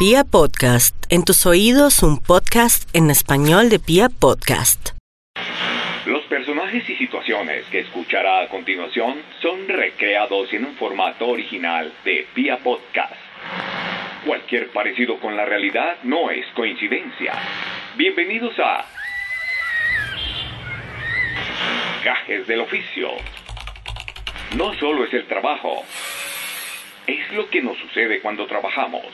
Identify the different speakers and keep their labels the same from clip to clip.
Speaker 1: Pia Podcast, en tus oídos un podcast en español de Pia Podcast.
Speaker 2: Los personajes y situaciones que escuchará a continuación son recreados en un formato original de Pia Podcast. Cualquier parecido con la realidad no es coincidencia. Bienvenidos a Gajes del Oficio. No solo es el trabajo, es lo que nos sucede cuando trabajamos.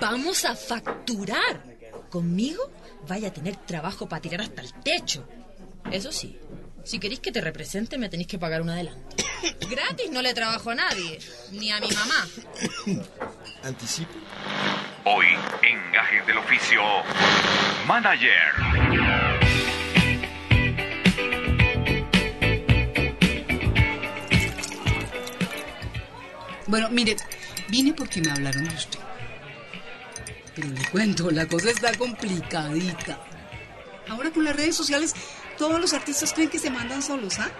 Speaker 3: Vamos a facturar. Conmigo vaya a tener trabajo para tirar hasta el techo. Eso sí, si queréis que te represente me tenéis que pagar un adelanto. Gratis no le trabajo a nadie, ni a mi mamá.
Speaker 4: Anticipo.
Speaker 2: Hoy en Gajes del Oficio, Manager.
Speaker 5: Bueno, mire, vine porque me hablaron de usted. Pero le cuento, la cosa está complicadita. Ahora con las redes sociales, todos los artistas creen que se mandan solos, ¿ah?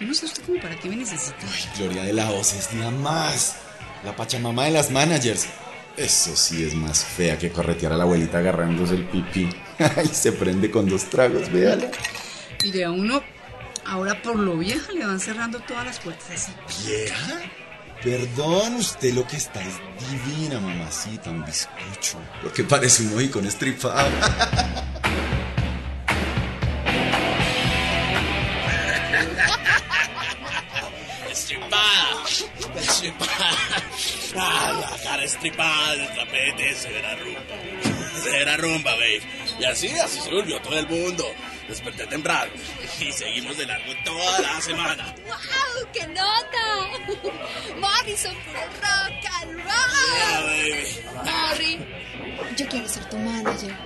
Speaker 5: Yo no sé usted como para qué me necesita.
Speaker 4: Gloria de la Voz es nada más. La pachamama de las managers. Eso sí es más fea que corretear a la abuelita agarrándose el pipí. Ay, se prende con dos tragos, véala.
Speaker 5: Mire, a uno, ahora por lo vieja, le van cerrando todas las puertas así.
Speaker 4: ¿Vieja? Perdón, usted lo que está es divina, mamacita, un bizcocho. Porque parece un con estripado.
Speaker 6: Estripada, estripada. Ah, la cara estripada del tapete, se verá rumba. Se verá rumba, babe. Y así, así se volvió todo el mundo. Desperté temprano y seguimos de largo toda la semana.
Speaker 3: ¡Wow! ¡Qué! Morrison, puro rock and roll.
Speaker 6: baby.
Speaker 3: Morri, yo quiero ser tu manager.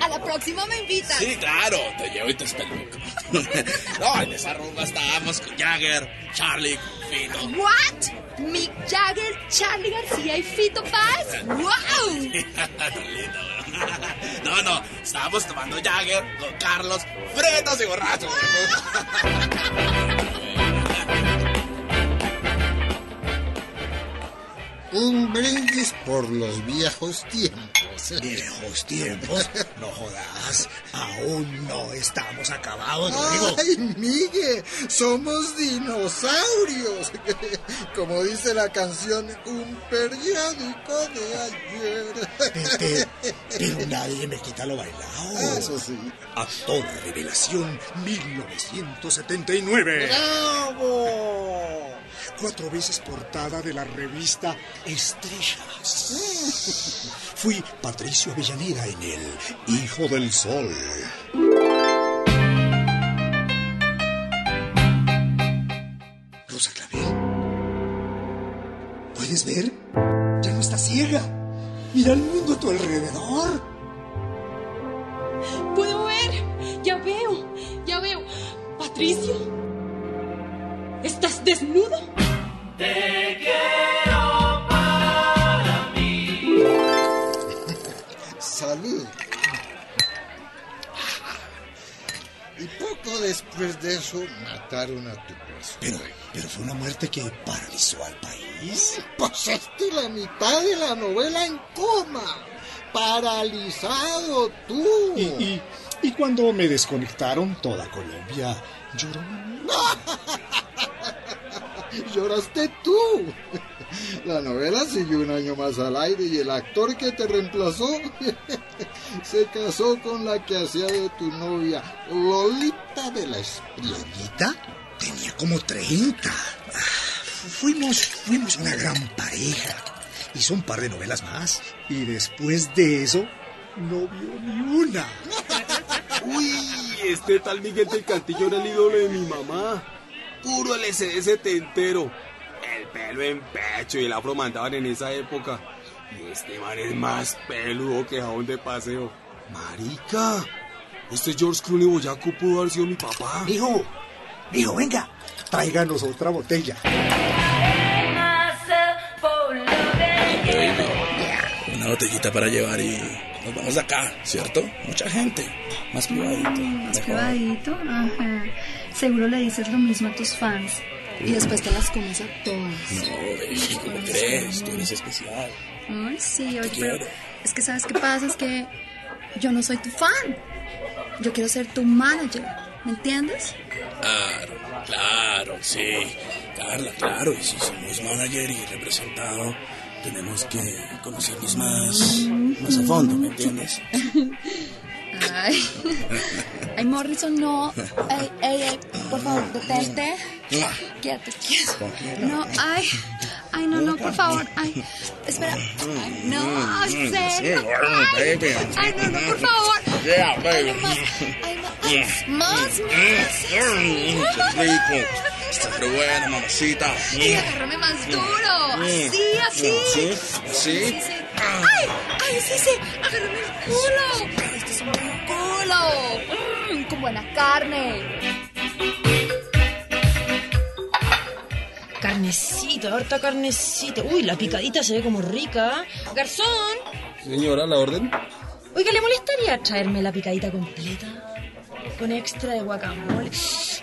Speaker 3: A la próxima me invitas.
Speaker 6: Sí, claro, te llevo y te espeluco. no, en esa rumba estábamos con Jagger, Charlie, Fito.
Speaker 3: What? Mick Jagger, Charlie García y Fito Paz. ¡Wow!
Speaker 6: No, no, estábamos tomando Jagger con Carlos, fretos y borrachos.
Speaker 7: Un brindis por los viejos tiempos.
Speaker 8: Viejos tiempos, no jodas, aún no estamos acabados, Rodrigo.
Speaker 7: ¡Ay, Miguel! ¡Somos dinosaurios! Como dice la canción, un periódico de ayer.
Speaker 8: Pero, pero nadie me quita lo bailado.
Speaker 7: Eso sí.
Speaker 8: Actor Revelación 1979.
Speaker 7: ¡Bravo!
Speaker 8: Cuatro veces portada de la revista Estrellas. Fui Patricio Avellaneda en El Hijo del Sol. Rosa Clavel. ¿Puedes ver? Ya no estás ciega. Mira el mundo a tu alrededor.
Speaker 3: Puedo ver. Ya veo. Ya veo. Patricio. ¿Estás desnudo?
Speaker 7: Salud. Y poco después de eso mataron a tu esposo.
Speaker 8: Pero, pero fue una muerte que paralizó al país.
Speaker 7: Pasaste la mitad de la novela en coma. Paralizado tú.
Speaker 8: Y, y, y cuando me desconectaron, toda Colombia lloró.
Speaker 7: Lloraste tú. La novela siguió un año más al aire y el actor que te reemplazó se casó con la que hacía de tu novia, Lolita de la Espriella.
Speaker 8: ¿Lolita? Tenía como 30. Ah, Fuimos, fuimos una gran pareja. Hizo un par de novelas más. Y después de eso, no vio ni una.
Speaker 9: Uy, este tal Miguel del Cantillo era el ídolo de mi mamá. Puro LCD setentero. El pelo en pecho y el afro mandaban en esa época. Y este man es más peludo que jabón de paseo. Marica, este George Clooney Boyaco pudo haber sido mi papá.
Speaker 8: Hijo, hijo, venga, tráiganos otra botella.
Speaker 6: Una botellita para llevar y nos vamos de acá, ¿cierto? Mucha gente, más privadito.
Speaker 10: Más privadito, ajá. Seguro le dices lo mismo a tus fans. y después te las comes a todas.
Speaker 6: No, baby, ¿cómo crees? Tú eres especial.
Speaker 10: Ay, sí, oye, pero es que ¿sabes qué pasa? Es que yo no soy tu fan. Yo quiero ser tu manager, ¿me entiendes?
Speaker 6: Claro, claro, sí. Carla, claro. Y si somos manager y representado, tenemos que conocernos más, más a fondo, ¿me entiendes?
Speaker 10: Ay, ay, Morrison, no. Ey, ey, ey, por favor, detente. Quédate quieto. No, ay, ay, no, no, por favor. Ay, espera. Ay, no, en serio. Ay, ay, no, no, por favor.
Speaker 6: Yeah,
Speaker 10: Ay, más, ay, no, ay, más, más.
Speaker 6: Mm. Está re buena, mamacita.
Speaker 10: Y agárrame más duro. Así, así.
Speaker 6: ¿Sí? ¿Sí?
Speaker 10: Sí, sí. Ay, ay, sí, sí. Agárrame el culo. Este es un buen culo. Mm, con buena carne.
Speaker 3: Carnecita, harta carnecita. Uy, la picadita se ve como rica. Garzón,
Speaker 9: Señora, la orden.
Speaker 3: oiga, ¿le molestaría traerme la picadita completa? Con extra de guacamole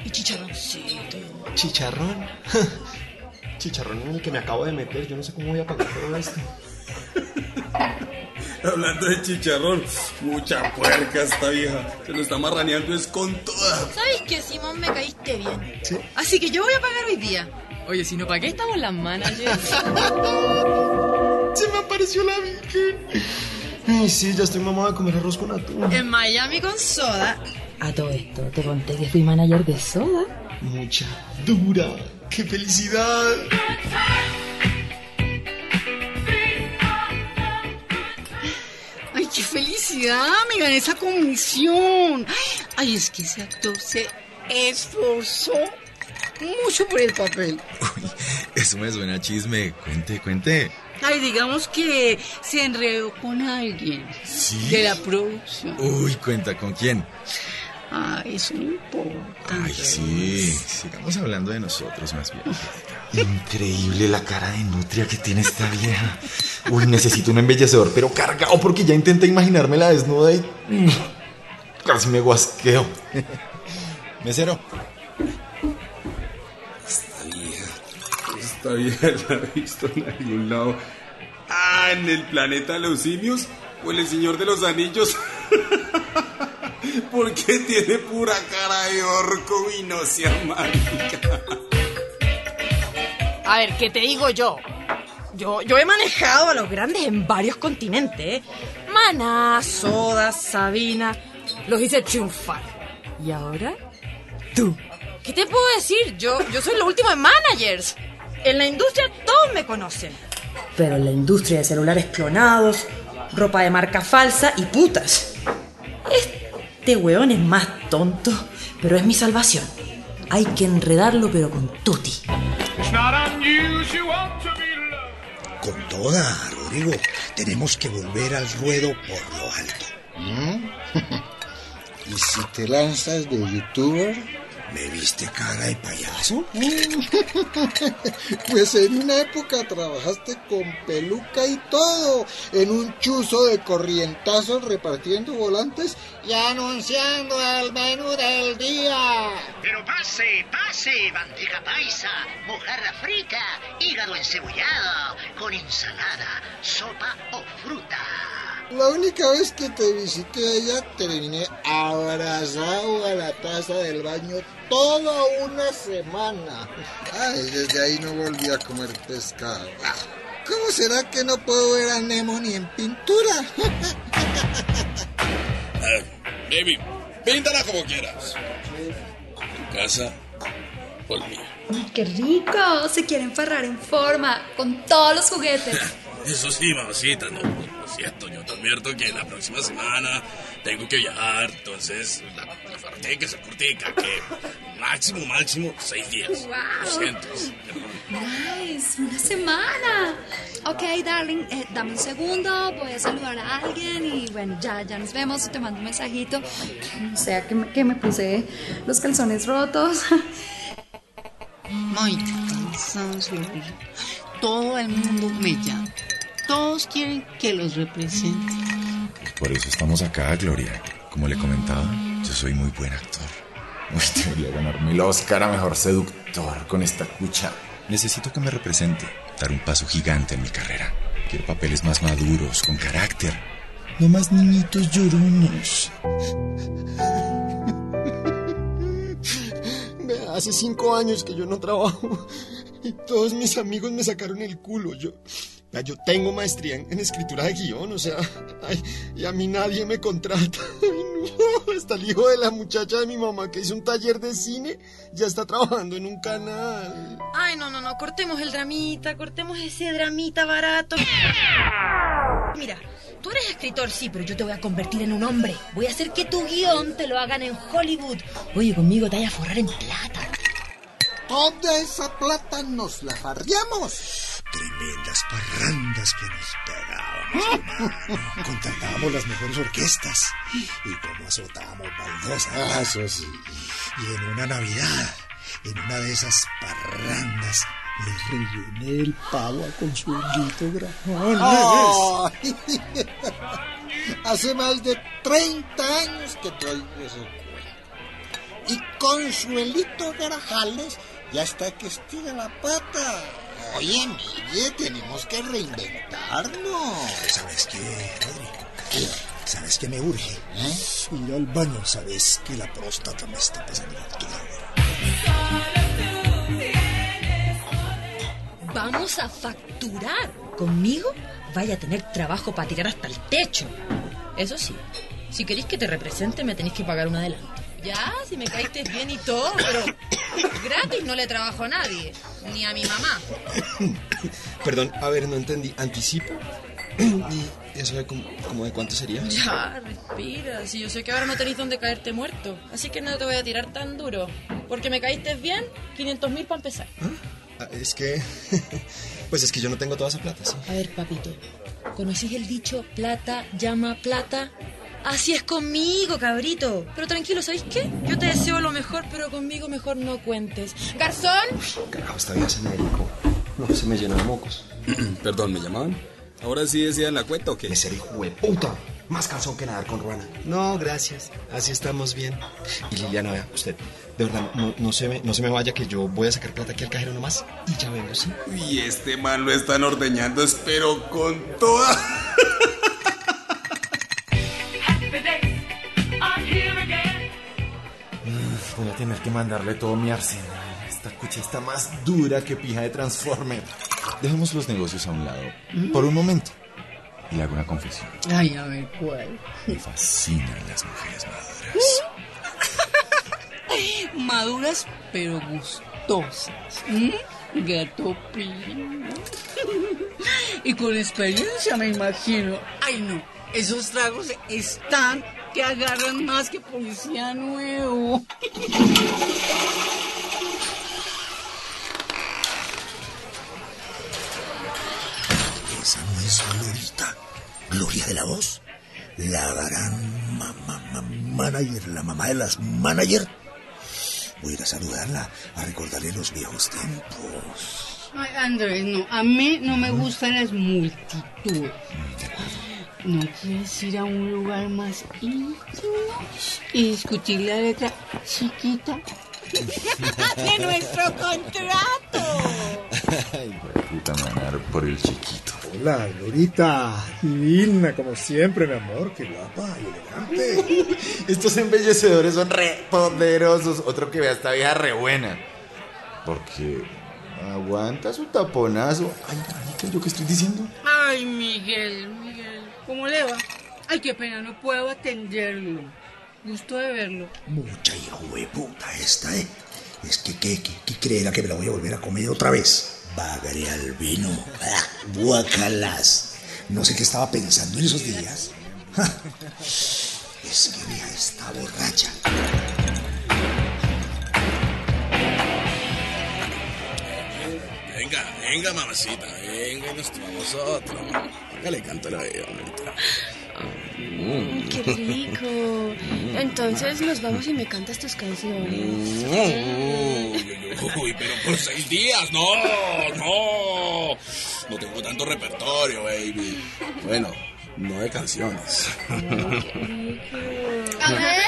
Speaker 3: y chicharroncito.
Speaker 11: ¿Chicharrón? Chicharrón en el que me acabo de meter. Yo no sé cómo voy a pagar todo esto.
Speaker 9: Hablando de chicharrón, mucha puerca esta vieja. Se lo está marraneando es con toda.
Speaker 3: ¿Sabes qué, Simón? Me caíste bien. Así que yo voy a pagar hoy día. Oye, si no, ¿para qué estamos las managers?
Speaker 11: Se me apareció la virgen. Ay, sí, ya estoy mamado de comer arroz con atún.
Speaker 3: en Miami con soda. A todo esto, te conté que fui manager de soda.
Speaker 11: Mucha dura. ¡Qué felicidad!
Speaker 5: Ay, qué felicidad, me gané esa comisión. Ay, es que ese actor se esforzó mucho por el papel.
Speaker 4: Eso me suena a chisme. Cuente, cuente.
Speaker 5: Ay, digamos que se enredó con alguien
Speaker 4: ¿Sí?
Speaker 5: de la producción.
Speaker 4: Uy, cuenta con quién.
Speaker 5: Ay, eso no importa.
Speaker 4: Ay, sí. Sigamos hablando de nosotros más bien. Increíble la cara de nutria que tiene esta vieja. Uy, necesito un embellecedor, pero cargado porque ya intenté imaginármela desnuda y. mm, Casi me guasqueo. Mesero.
Speaker 9: Esta vieja. Esta vieja la he visto en algún lado. Ah, en el planeta de los simios o en el Señor de los Anillos. ¿Por qué tiene pura cara de orco y no sea marica?
Speaker 3: A ver, ¿qué te digo yo? Yo, yo he manejado a los grandes en varios continentes. ¿eh? Maná, Soda, Sabina. Los hice triunfar. ¿Y ahora? Tú. ¿Qué te puedo decir? Yo, yo soy lo último en managers. En la industria todos me conocen. Pero en la industria de celulares clonados, ropa de marca falsa y putas. Este weón es más tonto, pero es mi salvación. Hay que enredarlo, pero con tutti.
Speaker 8: Con toda, Rodrigo. Tenemos que volver al ruedo por lo alto.
Speaker 7: ¿Mm? ¿Y si te lanzas de youtuber?
Speaker 8: ¿Me viste cara de payaso?
Speaker 7: Pues en una época trabajaste con peluca y todo, en un chuzo de corrientazos repartiendo volantes y anunciando el menú del día.
Speaker 12: Pero pase, pase, bandeja paisa, mojarra frita, hígado encebollado, con ensalada, sopa o fruta.
Speaker 7: La única vez que te visité allá terminé abrazado a la taza del baño toda una semana. Ay, desde ahí no volví a comer pescado. ¿Cómo será que no puedo ver a Nemo ni en pintura?
Speaker 6: Baby, píntala como quieras. Tu casa, por mí.
Speaker 10: Ay, qué rico. Se quieren ferrar en forma con todos los juguetes.
Speaker 6: Eso sí, mamacita, no, siento, yo te advierto que la próxima semana tengo que viajar, entonces la, la tiene que ser cortica, que máximo, máximo seis días. Lo siento.
Speaker 10: Nice, una semana. Ok, darling, eh, dame un segundo, voy a saludar a alguien y bueno, ya, ya nos vemos, te mando un mensajito. O sea, que me, que me puse los calzones rotos.
Speaker 5: Ay, cansancio. Todo el mundo me llama. Todos quieren que los represente.
Speaker 4: Por eso estamos acá, Gloria. Como le comentaba, yo soy muy buen actor. Uy, debería ganarme el Oscar a mejor seductor con esta cucha. Necesito que me represente, dar un paso gigante en mi carrera. Quiero papeles más maduros, con carácter. No más niñitos llorones.
Speaker 11: Hace cinco años que yo no trabajo y todos mis amigos me sacaron el culo. Yo, yo tengo maestría en, en escritura de guion, o sea, ay, y a mí nadie me contrata. Ay, no, hasta el hijo de la muchacha de mi mamá que hizo un taller de cine ya está trabajando en un canal.
Speaker 3: Ay, no, no, no, cortemos el dramita, cortemos ese dramita barato. Mira, tú eres escritor, sí, pero yo te voy a convertir en un hombre. Voy a hacer que tu guion te lo hagan en Hollywood. Oye, conmigo te vayas a forrar en plata.
Speaker 7: Toda esa plata nos la farriamos.
Speaker 8: Tremendas parrandas que nos pegábamos, hermano. Contratábamos las mejores orquestas. Y cómo azotábamos baldosas. Y en una Navidad, en una de esas parrandas, le rellené el pavo a Consuelito Grajones.
Speaker 7: Ay, Hace más de 30 años que te oigo ese cuento. Y Consuelito Grajales ya está que estira la pata. Oye, Miguel, tenemos que reinventarnos.
Speaker 8: ¿Sabes qué, Rodri? ¿Sabes qué me urge? Ir al baño, ¿sabes que la próstata me está pasando factura?
Speaker 3: Vamos a facturar. Conmigo vaya a tener trabajo para tirar hasta el techo. Eso sí, si queréis que te represente me tenéis que pagar un adelanto. Ya, si me caíste bien y todo, pero gratis no le trabajo a nadie, ni a mi mamá.
Speaker 11: Perdón, a ver, no entendí. ¿Anticipo? ¿Y eso de como, como de cuánto sería?
Speaker 3: Ya, respira. Si yo sé que ahora no tenéis donde caerte muerto. Así que no te voy a tirar tan duro. Porque me caíste bien, 500 mil para empezar.
Speaker 11: Ah, Es que... Pues es que yo no tengo toda esa plata, sí.
Speaker 3: A ver, papito. ¿Conocís el dicho plata llama plata? Así es conmigo, cabrito. Pero tranquilo, ¿sabéis qué? Yo te deseo lo mejor, pero conmigo mejor no cuentes. ¡Garzón!
Speaker 11: Carajo, esta vida se me dedicó. No, se me llenó de mocos.
Speaker 9: Perdón, ¿me llamaban? ¿Ahora sí decían la cuenta o qué?
Speaker 11: Ese hijo de puta. Más cansón que nadar con Ruana. No, gracias. Así estamos bien. Y Liliana, vea, usted, de verdad, no, no se me, no se me vaya que yo voy a sacar plata aquí al cajero nomás y ya vengo, ¿sí?
Speaker 9: Y este man lo están ordeñando, espero con toda.
Speaker 4: Tener que mandarle todo mi arsenal. Esta cucha está más dura que pija de Transformer. Dejemos los negocios a un lado. Por un momento. Y le hago una confesión.
Speaker 5: Ay, a ver, ¿cuál?
Speaker 4: Me fascinan las mujeres maduras.
Speaker 5: Maduras, pero gustosas. ¿Mm? Gato pino. Y con experiencia, me imagino. Ay, no. Esos tragos están que agarran más que policía nuevo.
Speaker 8: Esa no es Glorita. Gloria de la voz. La gran mamá, manager, la mamá de las manager. Voy a ir a saludarla, a recordarle los viejos tiempos.
Speaker 5: Ay, Andrés, no. A mí no me gustan las multitudes. ¿No quieres ir a un lugar más íntimo y discutir la letra chiquita de nuestro contrato?
Speaker 4: Ay, puta manar por el chiquito.
Speaker 8: Hola, Glorita. Divina, como siempre, mi amor. Qué guapa y elegante.
Speaker 4: Estos embellecedores son re poderosos. Otro que vea esta vieja re buena. Porque aguanta su taponazo. Ay, marica, ¿yo qué estoy diciendo?
Speaker 5: Ay, Miguel. ¿Cómo le va? Ay, qué pena, no puedo atenderlo. Gusto de verlo.
Speaker 8: Mucha hijo de puta esta, ¿eh? Es que, ¿qué, qué, qué creerá que me la voy a volver a comer otra vez? Bagre al vino. Ah, Guacalas. No sé qué estaba pensando en esos días. Es que vea esta borracha.
Speaker 6: Venga, venga, mamacita, venga y nos tomamos otro. Hágale canto la bebé, mamita.
Speaker 10: Mm, qué rico. Entonces nos vamos y me cantas tus canciones.
Speaker 6: Uy, uy, pero por seis días, no, no. No tengo tanto repertorio, baby. Bueno, no de canciones.
Speaker 10: A ver.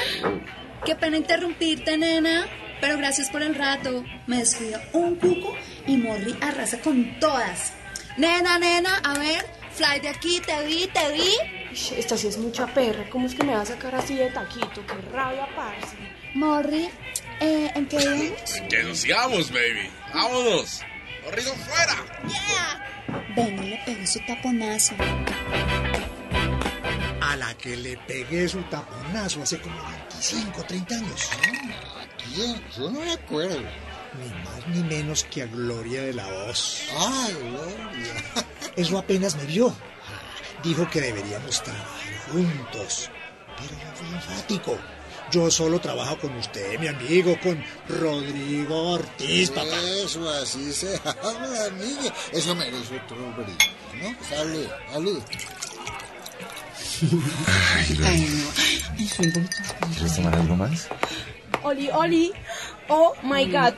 Speaker 10: qué pena interrumpirte, nena. Pero gracias por el rato. Me descuida un cuco y Morri arrasa con todas. Nena, nena, a ver, fly de aquí, te vi, te vi.
Speaker 13: Esta sí es mucha perra. ¿Cómo es que me va a sacar así de taquito? Qué rabia, parce.
Speaker 10: Morri, eh, ¿en qué íbamos?
Speaker 6: Que nos sigamos, baby. Vámonos. Corrido fuera.
Speaker 10: Ven y le pegó su taponazo.
Speaker 8: A la que le pegué su taponazo hace como 25, 30 años.
Speaker 7: ¿Quién? Yo no me acuerdo.
Speaker 8: Ni más ni menos que a Gloria de la Voz.
Speaker 7: Ay, Gloria.
Speaker 8: Eso apenas me vio. Dijo que deberíamos trabajar juntos. Pero yo fui enfático. Yo solo trabajo con usted, mi amigo, con Rodrigo Ortiz, papá.
Speaker 7: Eso, así se habla, niña. Eso merece otro brindis, ¿no? Salud, salud.
Speaker 4: Ay, ¿Quieres tomar algo más?
Speaker 13: Oli, Oli. Oh my god.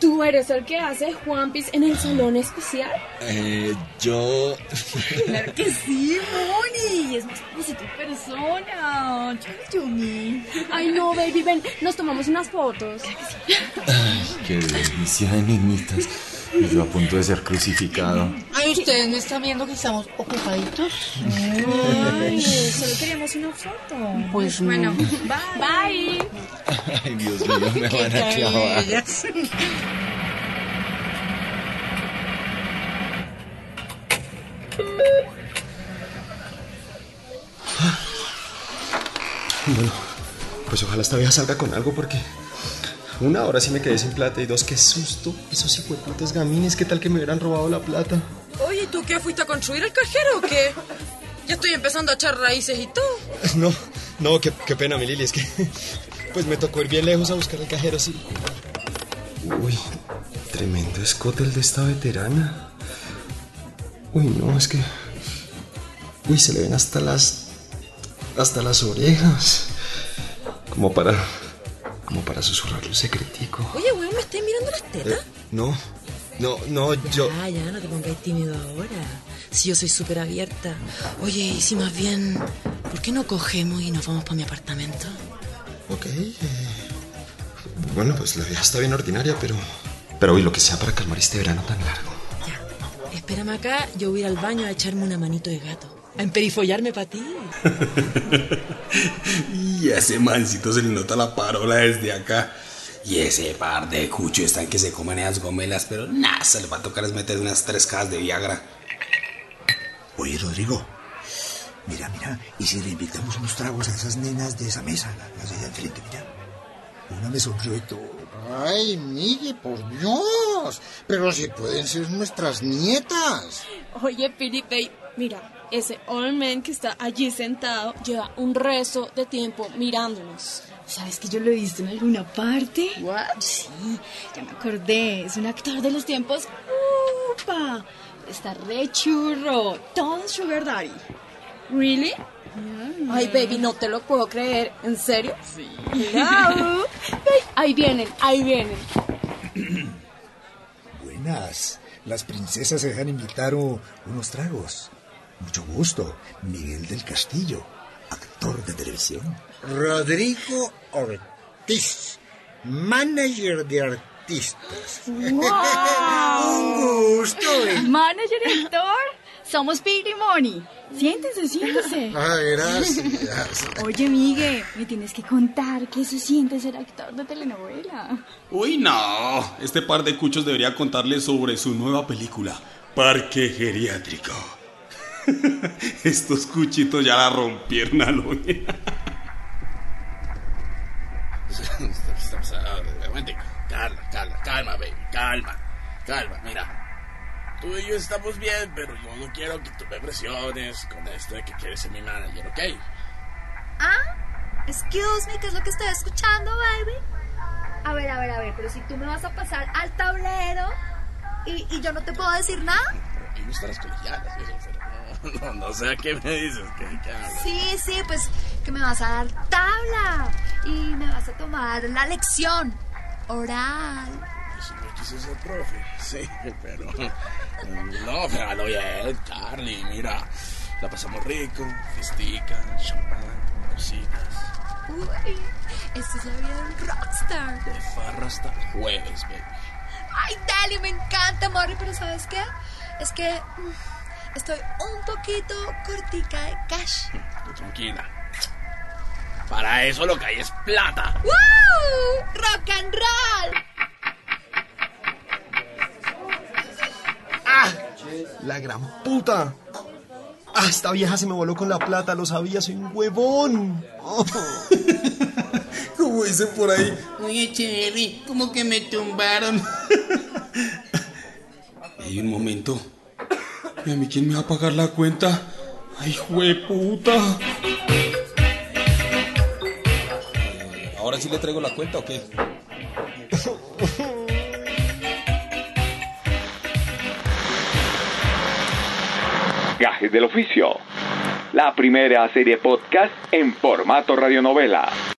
Speaker 13: ¿Tú eres el que hace Juanpis en el salón especial?
Speaker 4: Eh, yo...
Speaker 3: Claro que sí, Moni. Es más como si tu persona. Yumi.
Speaker 13: Ay, no, baby, ven. Nos tomamos unas fotos.
Speaker 4: Ay, qué delicia de niñitas. Y yo a punto de ser crucificado.
Speaker 5: Ay, ustedes me están viendo que estamos ocupaditos.
Speaker 13: Ay, solo queríamos una foto.
Speaker 5: Pues
Speaker 13: bueno, bye.
Speaker 4: Ay, Dios mío, me van a clavar.
Speaker 11: Bueno, pues ojalá esta vieja salga con algo porque... Una, ahora sí me quedé sin plata y dos, qué susto. Esos hijueputos gamines, ¿qué tal que me hubieran robado la plata?
Speaker 3: Oye, ¿y tú qué? ¿Fuiste a construir el cajero o qué? Ya estoy empezando a echar raíces y todo.
Speaker 11: No, no, qué, qué pena, mi Lili, es que... Pues me tocó ir bien lejos a buscar el cajero, sí. Uy, tremendo escote el de esta veterana. Uy, no, es que... Uy, se le ven hasta las... Hasta las orejas. Como para... Como para susurrarle un secretico.
Speaker 3: Oye, weón, ¿me estás mirando las tetas?
Speaker 11: No, no, no, yo...
Speaker 3: Ah, ya, no te pongáis tímido ahora. Si yo soy súper abierta. Oye, y si más bien, ¿por qué no cogemos y nos vamos para mi apartamento?
Speaker 11: Ok. eh, Bueno, pues la vieja está bien ordinaria, pero... Pero hoy lo que sea para calmar este verano tan largo.
Speaker 3: Espérame acá, yo voy a ir al baño a echarme una manito de gato. A emperifollarme para ti.
Speaker 9: Y a ese mancito se le nota la parola desde acá. Y ese par de cuchos están que se comen esas gomelas, pero nada, se le va a tocar es meter unas tres cajas de Viagra.
Speaker 8: Oye, Rodrigo. Mira, mira. ¿Y si le invitamos unos tragos a esas nenas de esa mesa? Las de allá enfrente, mira. Una me sonrió y todo.
Speaker 7: Ay, Miguel, por Dios. Pero si pueden ser nuestras nietas.
Speaker 13: Oye, Piripey, mira, ese old man que está allí sentado lleva un resto de tiempo mirándonos.
Speaker 3: ¿Sabes que yo lo he visto en alguna parte?
Speaker 13: ¿What?
Speaker 3: Sí, ya me acordé. Es un actor de los tiempos. ¡Upa! Está re churro. Todo Sugar Daddy.
Speaker 13: ¿Really? Ay, baby, no te lo puedo creer. ¿En serio?
Speaker 3: Sí.
Speaker 13: Ay, ahí vienen, ahí vienen.
Speaker 8: Buenas. Las princesas se dejan invitar o- unos tragos. Mucho gusto. Miguel del Castillo, actor de televisión.
Speaker 7: Rodrigo Ortiz, manager de artistas.
Speaker 10: ¡Wow!
Speaker 7: gusto, eh.
Speaker 10: Manager y actor, somos Piggy Money. Siéntese, siéntese.
Speaker 7: Ay, gracias.
Speaker 10: Oye, Migue, me tienes que contar qué se siente ser actor de telenovela.
Speaker 9: Uy, no. Este par de cuchos debería contarles sobre su nueva película, Parque Geriátrico. Estos cuchitos ya la rompieron a lo
Speaker 6: Calma, baby, calma, calma, mira. Tú y yo estamos bien, pero yo no quiero que tú me presiones con esto de que quieres ser mi manager, ¿ok?
Speaker 10: Ah, excuse me, ¿qué es lo que estoy escuchando, baby? A ver, a ver, a ver, pero si tú me vas a pasar al tablero y, y yo no te puedo decir nada.
Speaker 6: Aquí no están las colegialas, pero no, no, no sé a qué me dices, que, que.
Speaker 10: Sí, sí, pues que me vas a dar tabla y me vas a tomar la lección oral.
Speaker 6: Quise ser profe, sí, pero no, pero lo bien, Carly, mira, la pasamos rico, festica, champán, cositas.
Speaker 10: Uy, esto es la vida de un rockstar.
Speaker 6: De farra hasta jueves, baby.
Speaker 10: Ay, Dali, me encanta, Morri, pero ¿sabes qué? Es que mm, estoy un poquito cortica de cash.
Speaker 6: Tranquila. Para eso lo que hay es plata.
Speaker 10: ¡Woo! ¡Rock and roll!
Speaker 11: ¡Ah! La gran puta. Ah, esta vieja se me voló con la plata, lo sabía, soy un huevón. Oh.
Speaker 9: Como dicen por ahí, oye, Cherry, como que me tumbaron. Hay un momento. ¿Y a mí quién me va a pagar la cuenta? ¡Ay, puta! ¿Ahora sí le traigo la cuenta o qué?
Speaker 2: Gajes del oficio. La primera serie podcast en formato radionovela.